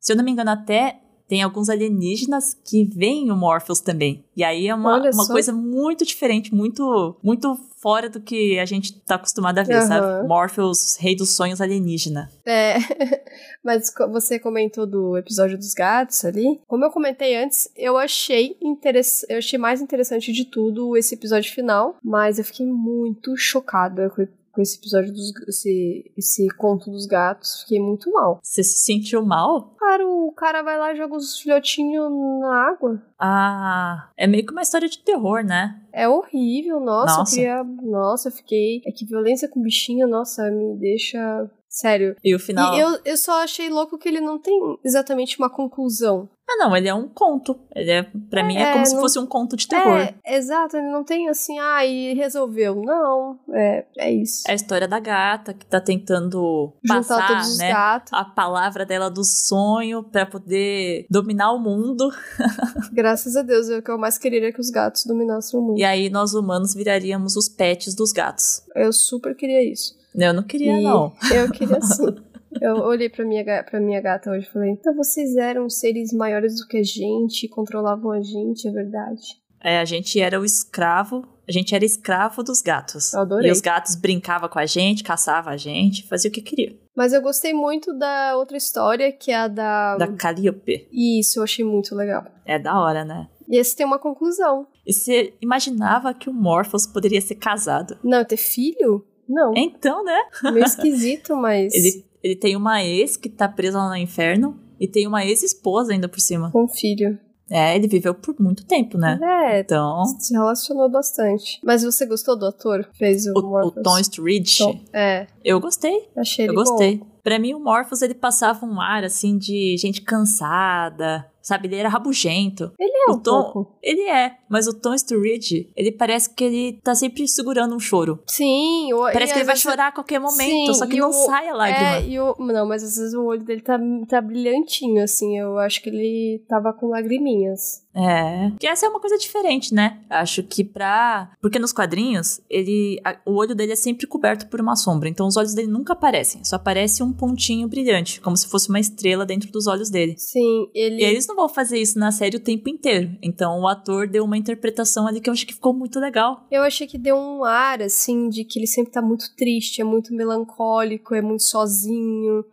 Se eu não me engano, até tem alguns alienígenas que veem o Morpheus também. E aí é uma, uma coisa muito diferente, muito muito fora do que a gente tá acostumado a ver, Aham. sabe? Morpheus, rei dos sonhos alienígena. É, mas você comentou do episódio dos gatos ali. Como eu comentei antes, eu achei interess... eu achei mais interessante de tudo esse episódio final, mas eu fiquei muito chocada com, com esse episódio dos esse, esse conto dos gatos. Fiquei muito mal. Você se sentiu mal? Claro, o cara vai lá e joga os filhotinhos na água. Ah, é meio que uma história de terror, né? É horrível, nossa, Nossa. eu queria. Nossa, eu fiquei. É que violência com bichinho, nossa, me deixa. Sério. E o final. E eu, eu só achei louco que ele não tem exatamente uma conclusão. Ah, não, ele é um conto. Ele é, para mim, é É, como se não- fosse um conto de terror. É, exato, ele não tem assim, ah, e resolveu. Não, é, é isso. É a história da gata que tá tentando Juntar passar, todos os né? gatos. A palavra dela do sonho pra poder dominar o mundo. Graças a Deus, é o que eu mais queria era que os gatos dominassem o mundo. E aí nós humanos viraríamos os pets dos gatos. Eu super queria isso. Eu não queria, E não. Eu queria sim. Eu olhei pra minha, pra minha gata hoje e falei: então vocês eram seres maiores do que a gente, controlavam a gente, é verdade. É, a gente era o escravo. A gente era escravo dos gatos. Eu adorei. E os gatos brincavam com a gente, caçavam a gente, fazia o que queria. Mas eu gostei muito da outra história, que é a da. Da Calliope. Isso, eu achei muito legal. É da hora, né? E esse tem uma conclusão. E você imaginava que o Morpheus poderia ser casado? Não, ter filho? Não. Então, né? Meio esquisito, mas. Ele, ele tem uma ex que tá presa lá no inferno e tem uma ex-esposa ainda por cima. Com filho. É, ele viveu por muito tempo, né? É, Então, se relacionou bastante. Mas você gostou do ator? Fez o, o, o Morpheus? Tom Sturridge, Tom- É, eu gostei. achei ele Eu gostei. Pra mim, o Morpheus, ele passava um ar, assim, de gente cansada, sabe? Ele era rabugento. Ele é o um Tom, pouco. ele é, mas o Tom Sturridge, ele parece que ele tá sempre segurando um choro. Sim, o, Parece que ele vai vezes- chorar a qualquer momento, Sim, só que não o- sai a lágrima. É, o, não, mas às vezes o olho dele tá, tá brilhantinho, assim. Eu acho que ele tava com lagriminhas. É. Que essa é uma coisa diferente, né? Acho que pra. Porque nos quadrinhos, ele. a- o olho dele é sempre coberto por uma sombra. Então os olhos dele nunca aparecem. Só aparece um pontinho brilhante. Como se fosse uma estrela dentro dos olhos dele. Sim, ele. E eles não vão fazer isso na série o tempo inteiro. Então o ator deu uma interpretação ali que eu acho que ficou muito legal. Eu achei que deu um ar, assim, de que ele sempre tá muito triste, é muito melancólico, é muito sozinho,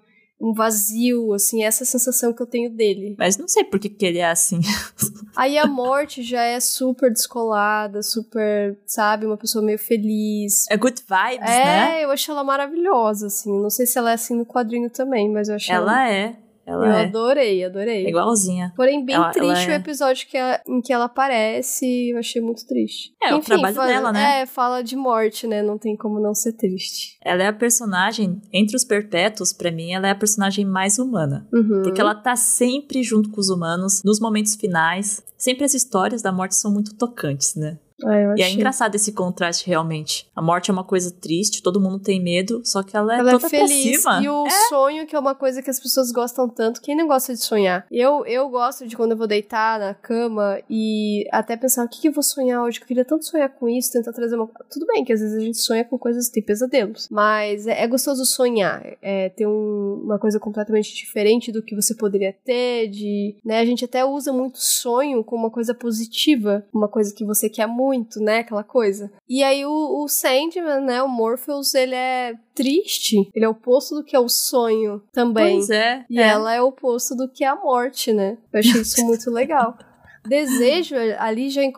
um vazio, assim, essa é sensação que eu tenho dele. Mas não sei por que, que ele é assim. Aí a morte já é super descolada, super, sabe, uma pessoa meio feliz. É good vibes, É, né? eu achei ela maravilhosa, assim. Não sei se ela é assim no quadrinho também, mas eu achei Ela é. Ela Eu é. adorei, adorei. É igualzinha. Porém, bem Ela- triste ela é- o episódio que ela- em que ela aparece, eu achei muito triste. É, o trabalho dela, né? É, fala de morte, né? Não tem como não ser triste. Ela é a personagem, entre os perpétuos, pra mim, ela é a personagem mais humana. Uhum. Porque ela tá sempre junto com os humanos, nos momentos finais. Sempre as histórias da morte são muito tocantes, né? Ah, eu E é achei. engraçado esse contraste, realmente. A morte é uma coisa triste, todo mundo tem medo, só que ela é Ela toda é feliz. pra cima. E o sonho, que é uma coisa que as pessoas gostam tanto. Quem não gosta de sonhar? Eu, eu gosto de quando eu vou deitar na cama e até pensar o que, que eu vou sonhar hoje. que Eu queria tanto sonhar com isso, tentar trazer uma. Tudo bem que às vezes a gente sonha com coisas, tem pesadelos. Mas é, é gostoso sonhar. É ter um- uma coisa completamente diferente do que você poderia ter. De, né, a gente até usa muito sonho como uma coisa positiva. Uma coisa que você quer muito, né? Aquela coisa. E aí o, o Sandman, né? O Morpheus, ele é triste. Ele é o oposto do que é o sonho também. Pois é. E é. ela é o oposto do que é a morte, né? Eu achei isso muito legal. Desejo, ali já em,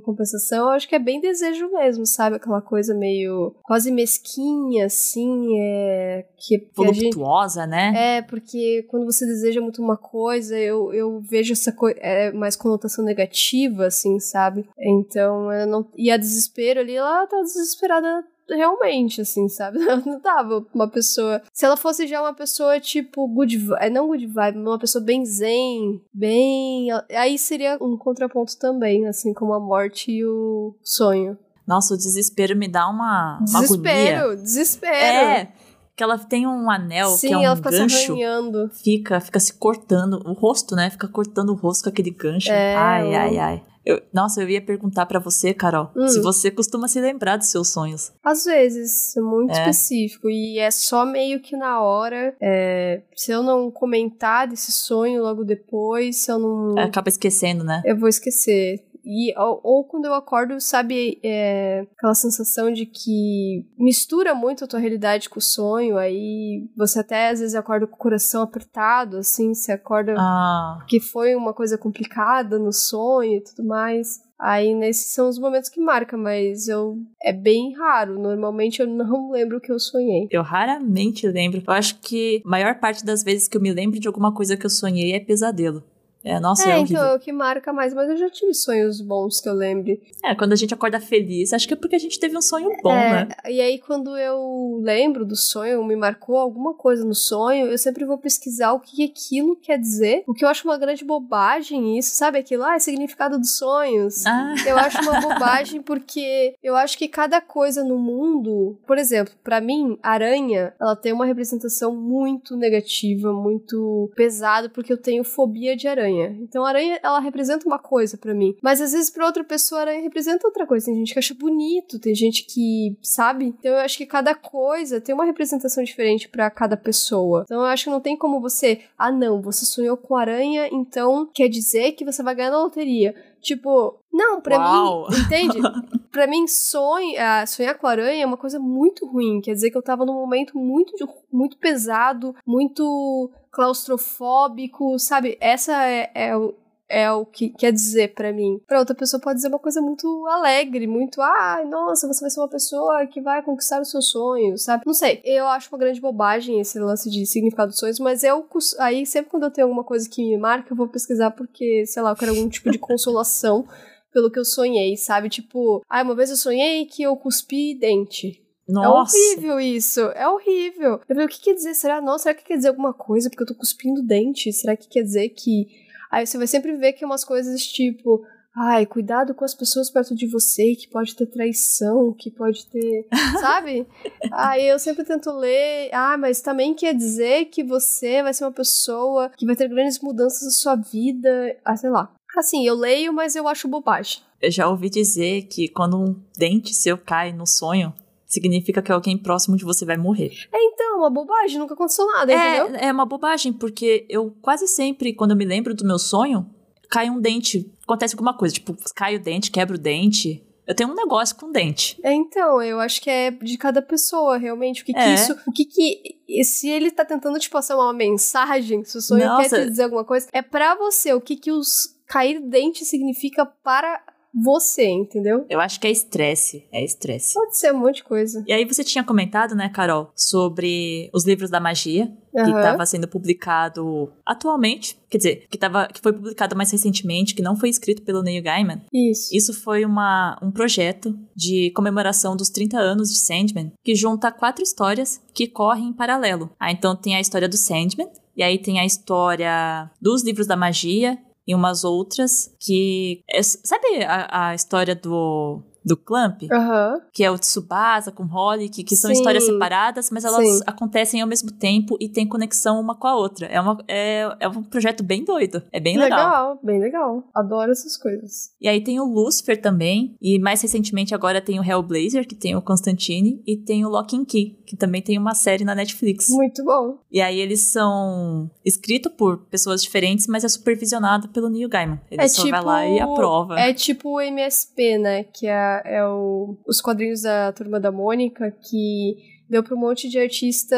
compensação, eu acho que é bem desejo mesmo, sabe? Aquela coisa meio quase mesquinha, assim, é. Que, Voluptuosa, gente, né? É, porque quando você deseja muito uma coisa, eu, eu vejo essa coisa. É mais conotação negativa, assim, sabe? Então, eu não. E a desespero ali, ela tá desesperada realmente, assim, sabe? Não dava uma pessoa. Se ela fosse já uma pessoa, tipo, good vibe, é, não good vibe, uma pessoa bem zen, bem. Aí seria um contraponto também, assim, como a morte e o sonho. Nossa, o desespero me dá uma. Desespero, uma desespero. É. Que ela tem um anel Sim, que é um ela fica gancho. se arranhando. Fica, fica se cortando. O rosto, né? Fica cortando o rosto com aquele gancho. É, ai, ai, ai. Eu- nossa, eu ia perguntar pra você, Carol, Hum. se você costuma se lembrar dos seus sonhos. Às vezes, é muito É. específico. E é só meio que na hora. é, se eu não comentar desse sonho logo depois, se eu não. Acaba esquecendo, né? Eu vou esquecer. E, ou, ou quando eu acordo, sabe, é, aquela sensação de que mistura muito a tua realidade com o sonho, aí você até às vezes acorda com o coração apertado, assim, você acorda Ah, que foi uma coisa complicada no sonho e tudo mais. Aí nesses são os momentos que marcam, mas eu é bem raro. Normalmente eu não lembro o que eu sonhei. eu raramente lembro. Eu acho que a maior parte das vezes que eu me lembro de alguma coisa que eu sonhei é pesadelo. É, nossa, é, é, horrível. então é o que marca mais, mas eu já tive sonhos bons que eu lembre. É, quando a gente acorda feliz, acho que é porque a gente teve um sonho bom, É, né? E aí, quando eu lembro do sonho, me marcou alguma coisa no sonho, eu sempre vou pesquisar o que aquilo quer dizer. O que eu acho uma grande bobagem isso, sabe? Aquilo, ah, é significado dos sonhos. Ah, Eu acho uma bobagem porque eu acho que cada coisa no mundo, por exemplo, pra mim, aranha, ela tem uma representação muito negativa, muito pesada, porque eu tenho fobia de aranha. Então, a aranha, ela representa uma coisa pra mim, mas às vezes pra outra pessoa a aranha representa outra coisa. Tem gente que acha bonito, tem gente que, sabe? Então, eu acho que cada coisa tem uma representação diferente pra cada pessoa. Então, eu acho que não tem como você, ah, não, você sonhou com aranha, então quer dizer que você vai ganhar na loteria. Tipo, não, pra Uau. mim, entende? pra mim, sonho, ah, sonhar com aranha é uma coisa muito ruim. Quer dizer que eu tava num momento muito, muito pesado, muito claustrofóbico, sabe? Essa é, é o. É o que quer dizer pra mim. Pra outra pessoa pode dizer uma coisa muito alegre, muito, ai, nossa, você vai ser uma pessoa que vai conquistar os seus sonhos, sabe? Não sei. Eu acho uma grande bobagem esse lance de significado dos sonhos, mas eu, aí sempre quando eu tenho alguma coisa que me marca, eu vou pesquisar porque, sei lá, eu quero algum tipo de consolação pelo que eu sonhei, sabe? Tipo, ah, uma vez eu sonhei que eu cuspi dente. nossa. É horrível isso, é horrível. Eu falei, o que quer dizer? Será? Nossa, será que quer dizer alguma coisa porque eu tô cuspindo dente? Será que quer dizer que. Aí você vai sempre ver que é umas coisas tipo. Ai, cuidado com as pessoas perto de você, que pode ter traição, que pode ter. Sabe? Aí eu sempre tento ler. Ah, mas também quer dizer que você vai ser uma pessoa que vai ter grandes mudanças na sua vida. Ah, sei lá. Assim, eu leio, mas eu acho bobagem. Eu já ouvi dizer que quando um dente seu cai no sonho, significa que alguém próximo de você vai morrer. É, então, uma bobagem, nunca aconteceu nada, entendeu? É, é uma bobagem, porque eu quase sempre, quando eu me lembro do meu sonho, cai um dente. Acontece alguma coisa, tipo, cai o dente, quebra o dente. Eu tenho um negócio com dente. É, então, eu acho que é de cada pessoa, realmente. O que, que É. isso. O que que. Se ele tá tentando te passar uma mensagem, se o sonho Nossa. quer te dizer alguma coisa, é pra você. O que que os cair dente significa para você, entendeu? Eu acho que é estresse. É estresse. Pode ser um monte de coisa. E aí você tinha comentado, né, Carol, sobre os livros da magia, que Aham. estava sendo publicado atualmente, quer dizer, que, tava, que foi publicado mais recentemente, que não foi escrito pelo Neil Gaiman. Isso. Isso foi uma, um projeto de comemoração dos 30 anos de Sandman, que junta quatro histórias que correm em paralelo. Ah, então tem a história do Sandman, e aí tem a história dos livros da magia, e umas outras que... é- sabe a, a história do, do Clamp? Aham. que é o Tsubasa com Holly, que, são Sim. histórias separadas, mas elas Sim. acontecem ao mesmo tempo e têm conexão uma com a outra. É, uma, é, é um projeto bem doido. É bem legal. bem legal. Adoro essas coisas. E aí tem o Lucifer também, e mais recentemente agora tem o Hellblazer, que tem o Constantine, e tem o Lock and Key, que também tem uma série na Netflix. Muito bom. E aí eles são escritos por pessoas diferentes, mas é supervisionado pelo Neil Gaiman. Ele É só tipo- vai lá e aprova. É tipo o MSP, né? Que é, é o, os quadrinhos da Turma da Mônica, que deu pra um monte de artista.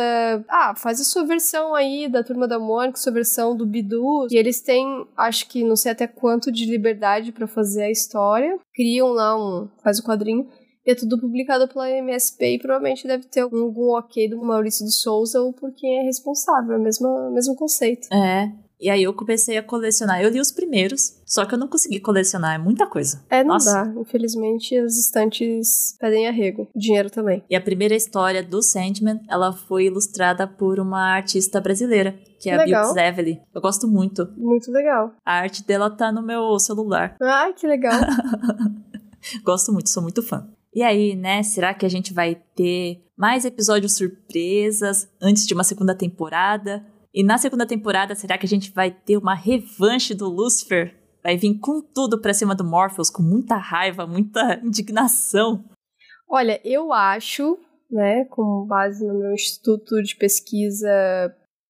Ah, faz a sua versão aí da Turma da Mônica, sua versão do Bidu. E eles têm, acho que não sei até quanto de liberdade para fazer a história. Criam lá um. faz o quadrinho. E é tudo publicado pela MSP e provavelmente deve ter algum, algum ok do Maurício de Souza ou por quem é responsável, é o mesmo, mesmo conceito. É, e aí eu comecei a colecionar. Eu li os primeiros, só que eu não consegui colecionar, é muita coisa. É, não Nossa. dá. Infelizmente, as estantes pedem arrego. Dinheiro também. E a primeira história do Sandman, ela foi ilustrada por uma artista brasileira, que é legal. a Bill Zevely. Eu gosto muito. Muito legal. A arte dela tá no meu celular. Ai, que legal. gosto muito, sou muito fã. E aí, né, será que a gente vai ter mais episódios surpresas antes de uma segunda temporada? E na segunda temporada, será que a gente vai ter uma revanche do Lucifer? Vai vir com tudo pra cima do Morpheus, com muita raiva, muita indignação. Olha, eu acho, né, com base no meu instituto de pesquisa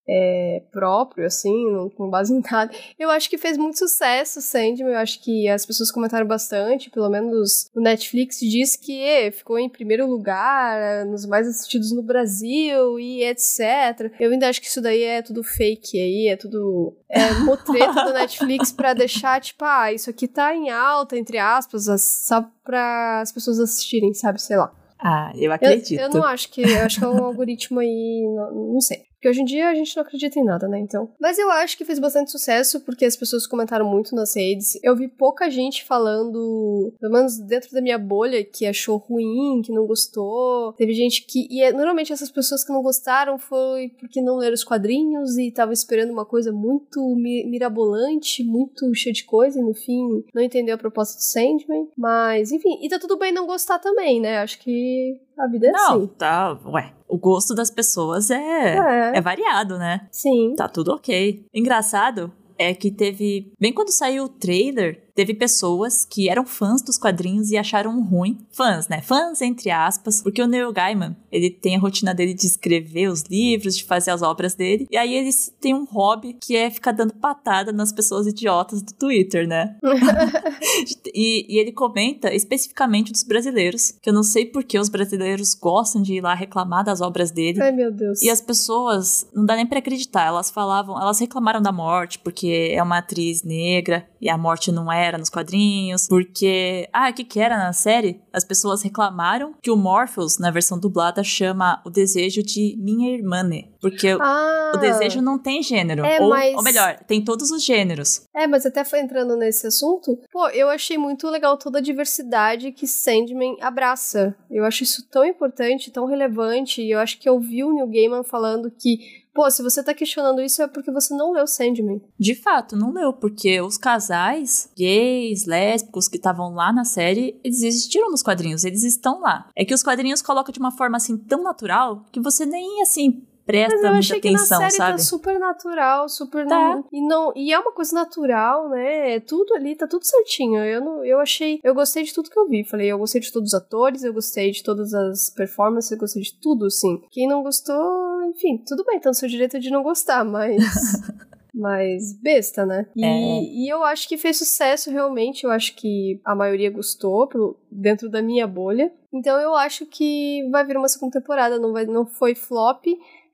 é, próprio, assim, não, com base em nada. Eu acho que fez muito sucesso Sandman, eu acho que as pessoas comentaram bastante, pelo menos o Netflix diz que é, ficou em primeiro lugar nos mais assistidos no Brasil e etc. Eu ainda acho que isso daí é tudo fake aí, é tudo é, motreto do Netflix pra deixar, tipo, ah, isso aqui tá em alta, entre aspas, só pra as pessoas assistirem, sabe, sei lá. Ah, eu acredito. Eu, eu não acho que. Eu acho que é um algoritmo aí. Não, não sei. Porque hoje em dia a gente não acredita em nada, né? Então. Mas eu acho que fez bastante sucesso porque as pessoas comentaram muito nas redes. Eu vi pouca gente falando, pelo menos dentro da minha bolha, que achou ruim, que não gostou. Teve gente que. E é, normalmente essas pessoas que não gostaram foi porque não leram os quadrinhos e estavam esperando uma coisa muito mirabolante, muito cheia de coisa, e no fim não entendeu a proposta do Sandman. Mas, enfim, e tá tudo bem não gostar também, né? Acho que a vida é não, assim. tá. Ué, o gosto das pessoas é, é. é variado, né? Sim. Tá tudo ok. Engraçado é que teve. Bem quando saiu o trailer, teve pessoas que eram fãs dos quadrinhos e acharam ruim. Fãs, né? Fãs, entre aspas, porque o Neil Gaiman, ele tem a rotina dele de escrever os livros, de fazer as obras dele, e aí eles têm um hobby que é ficar dando patada nas pessoas idiotas do Twitter, né? e, e, ele comenta especificamente dos brasileiros, que eu não sei porque os brasileiros gostam de ir lá reclamar das obras dele. Ai, meu Deus. E as pessoas, não dá nem pra acreditar, elas falavam, elas reclamaram da morte, porque é uma atriz negra e a morte não era nos quadrinhos, porque. Ah, o que, que era na série? As pessoas reclamaram que o Morpheus, na versão dublada, chama o desejo de minha irmã, né? Porque ah, o desejo não tem gênero. É, ou, mas... ou melhor, tem todos os gêneros. É, mas até foi entrando nesse assunto, pô, eu achei muito legal toda a diversidade que Sandman abraça. Eu acho isso tão importante, tão relevante, e eu acho que eu vi o Neil Gaiman falando que Pô, se você tá questionando isso é porque você não leu Sandman. De fato, não leu, porque os casais gays, lésbicos que estavam lá na série, eles existiram nos quadrinhos, eles estão lá. É que os quadrinhos colocam de uma forma assim tão natural que você nem assim presta Mas eu achei muita atenção, que na série sabe? tá super natural, super tá. e não e é uma coisa natural, né? É tudo ali tá tudo certinho. Eu não, eu achei, eu gostei de tudo que eu vi. Falei, eu gostei de todos os atores, eu gostei de todas as performances, eu gostei de tudo, assim. Quem não gostou, enfim, tudo bem, tá no seu direito de não gostar, mas mais besta, né? E, é. e, eu acho que fez sucesso realmente. Eu acho que a maioria gostou pelo, dentro da minha bolha. Então eu acho que vai vir uma segunda temporada. Não, vai, não foi flop.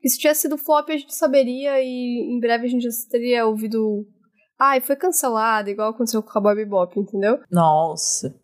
Se tivesse sido flop, a gente saberia e em breve a gente já teria ouvido. Ai, foi cancelado, igual aconteceu com o Cowboy Bebop, entendeu? Nossa.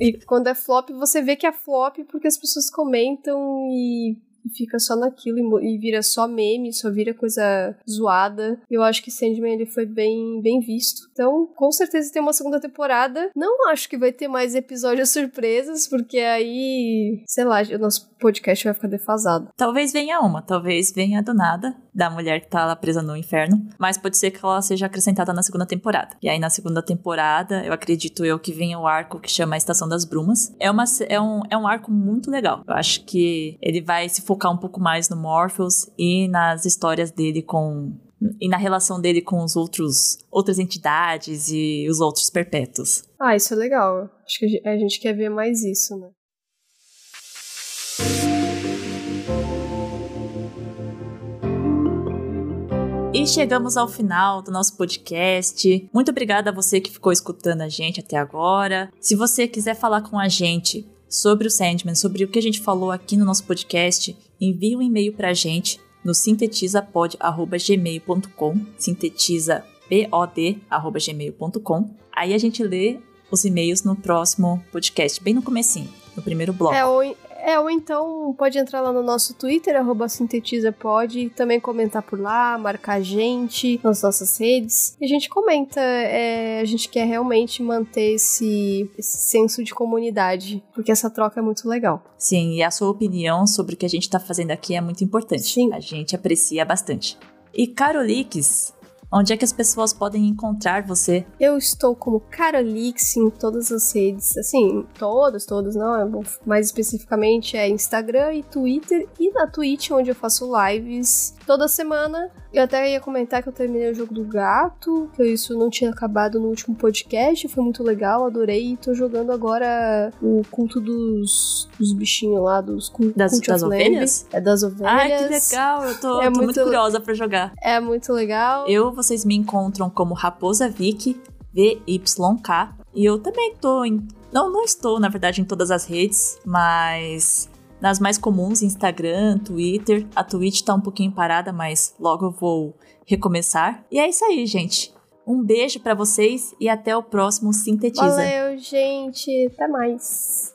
e quando é flop, você vê que é flop porque as pessoas comentam e e fica só naquilo e, vira só meme, só vira coisa zoada. Eu acho que Sandman ele foi bem, bem visto. Então, com certeza tem uma segunda temporada. Não acho que vai ter mais episódios surpresas, porque aí, sei lá, o nosso podcast vai ficar defasado. Talvez venha uma, talvez venha do nada, da mulher que tá lá presa no inferno, mas pode ser que ela seja acrescentada na segunda temporada. E aí na segunda temporada, eu acredito eu que venha o arco que chama Estação das Brumas. É, uma, é, um, é um arco muito legal. Eu acho que ele vai se focar um pouco mais no Morpheus e nas histórias dele com e na relação dele com os outros outras entidades e os outros perpétuos. Ah, isso é legal. Acho que a gente quer ver mais isso, né? E chegamos ao final do nosso podcast. Muito obrigada a você que ficou escutando a gente até agora. Se você quiser falar com a gente sobre o Sandman, sobre o que a gente falou aqui no nosso podcast, envie um e-mail pra gente no sintetizapod.gmail.com, sintetizapod.gmail.com. Aí a gente lê os e-mails no próximo podcast, bem no comecinho, no primeiro bloco. É, ou, é, ou então pode entrar lá no nosso Twitter, arroba sintetizapod, e também comentar por lá, marcar a gente nas nossas redes. E a gente comenta, é, a gente quer realmente manter esse, esse senso de comunidade, porque essa troca é muito legal. Sim, e a sua opinião sobre o que a gente tá fazendo aqui é muito importante. Sim. A gente aprecia bastante. E Carolix, onde é que as pessoas podem encontrar você? Eu estou como Carolix em todas as redes, assim, todas, todas, não, é mais especificamente é Instagram e Twitter e na Twitch, onde eu faço lives toda semana. Eu até ia comentar que eu terminei o jogo do gato, que isso não tinha acabado no último podcast, foi muito legal, adorei. E tô jogando agora o culto dos, dos bichinhos lá, dos Das- das ovelhas? É das ovelhas. Ai, que legal! Eu tô, É tô muito... muito- curiosa pra jogar. É muito legal. Eu, vocês me encontram como Raposa Vic, VYK. E eu também tô em. Não, não estou, na verdade, em todas as redes, mas nas mais comuns, Instagram, Twitter. A Twitch tá um pouquinho parada, mas logo eu vou recomeçar. E é isso aí, gente. Um beijo pra vocês e até o próximo Sintetiza. Valeu, gente. Até mais.